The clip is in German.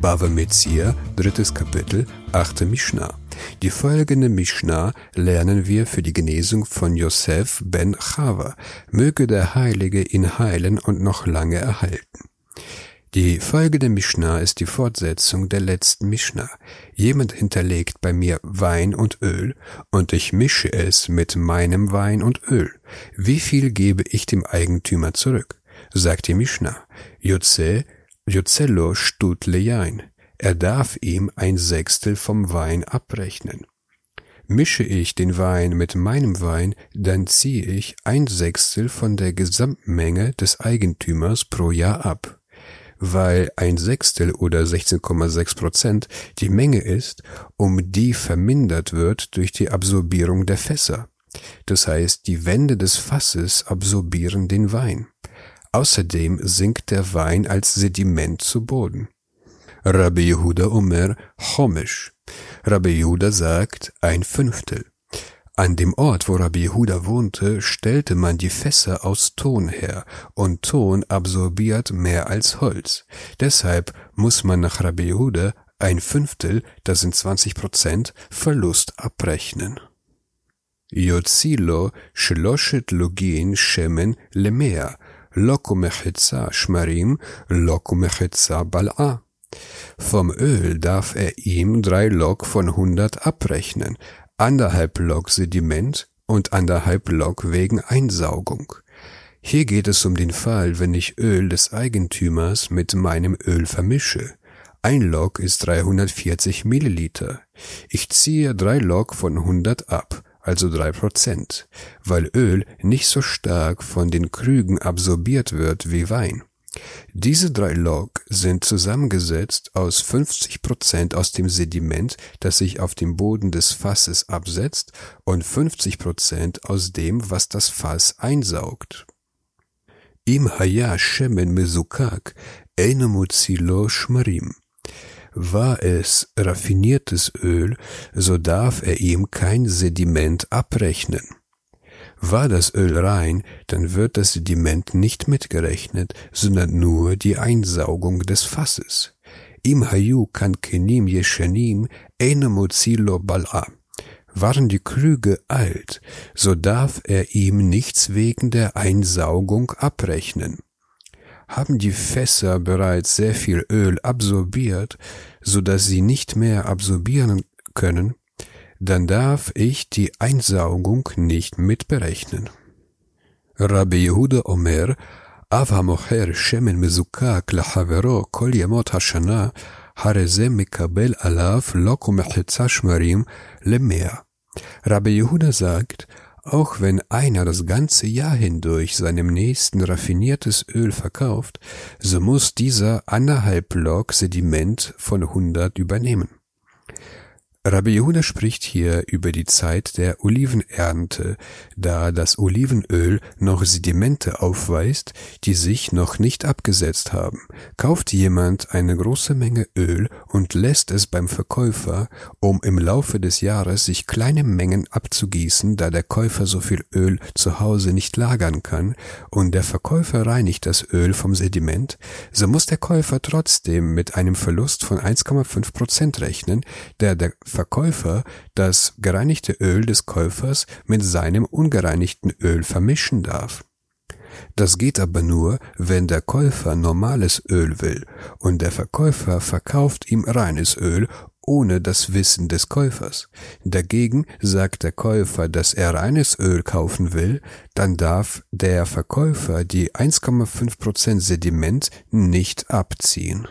Bava Metzia, drittes Kapitel, achte Mishnah. Die folgende Mishnah lernen wir für die Genesung von Yosef ben Chava. Möge der Heilige ihn heilen und noch lange erhalten. Die folgende Mishnah ist die Fortsetzung der letzten Mishnah. Jemand hinterlegt bei mir Wein und Öl, und ich mische es mit meinem Wein und Öl. Wie viel gebe ich dem Eigentümer zurück? Sagt die Mishnah. Jozello stut lejain. Er darf ihm ein Sechstel vom Wein abrechnen. Mische ich den Wein mit meinem Wein, dann ziehe ich ein Sechstel von der Gesamtmenge des Eigentümers pro Jahr ab weil ein Sechstel oder 16,6 Prozent die Menge ist, um die vermindert wird durch die Absorbierung der Fässer. Das heißt, die Wände des Fasses absorbieren den Wein. Außerdem sinkt der Wein als Sediment zu Boden. Rabbi Yehuda Omer Chomisch. Rabbi Yehuda sagt ein Fünftel. An dem Ort, wo Rabbi Yehuda wohnte, stellte man die Fässer aus Ton her, und Ton absorbiert mehr als Holz. Deshalb muss man nach Rabbi Yehuda ein Fünftel, das sind 20 Prozent, Verlust abrechnen. Yozilo shloshet login shemen lemea, shmarim, loko mechetza bal'a. Vom Öl darf er ihm drei Lok von hundert abrechnen, anderthalb Log Sediment und anderthalb Log wegen Einsaugung. Hier geht es um den Fall, wenn ich Öl des Eigentümers mit meinem Öl vermische. Ein Log ist 340 Milliliter. Ich ziehe drei Log von 100 ab, also drei Prozent, weil Öl nicht so stark von den Krügen absorbiert wird wie Wein. Diese drei Log sind zusammengesetzt aus 50 Prozent aus dem Sediment, das sich auf dem Boden des Fasses absetzt, und 50 Prozent aus dem, was das Fass einsaugt. Im haya shemen mezukak enomuzilo shmarim. War es raffiniertes Öl, so darf er ihm kein Sediment abrechnen. War das Öl rein, dann wird das Sediment nicht mitgerechnet, sondern nur die Einsaugung des Fasses. Im Hayu kan kenim yeshanim enemozilo bal'a. Waren die Krüge alt, so darf er ihm nichts wegen der Einsaugung abrechnen Haben die Fässer bereits sehr viel Öl absorbiert, so dass sie nicht mehr absorbieren können, dann darf ich die Einsaugung nicht mitberechnen. Rabbi Yehuda Omer, אב המוכר שמן מזוקק לחברו כל ימות השנה, הרי זה מקבל עליו לא כמחצה שמרים למאה. Rabbi Yehuda sagt, auch wenn einer das ganze Jahr hindurch seinem Nächsten raffiniertes Öl verkauft, so muss dieser anderthalb Log Sediment von 100 übernehmen. Rabbi Yehuda spricht hier über die Zeit der Olivenernte, da das Olivenöl noch Sedimente aufweist, die sich noch nicht abgesetzt haben. Kauft jemand eine große Menge Öl und lässt es beim Verkäufer, um im Laufe des Jahres sich kleine Mengen abzugießen, da der Käufer so viel Öl zu Hause nicht lagern kann, und der Verkäufer reinigt das Öl vom Sediment, so muss der Käufer trotzdem mit einem Verlust von 1,5 Prozent rechnen, der der Verkäufer das gereinigte Öl des Käufers mit seinem ungereinigten Öl vermischen darf. Das geht aber nur, wenn der Käufer normales Öl will und der Verkäufer verkauft ihm reines Öl ohne das Wissen des Käufers. Dagegen sagt der Käufer, dass er reines Öl kaufen will, dann darf der Verkäufer die 1,5% Sediment nicht abziehen.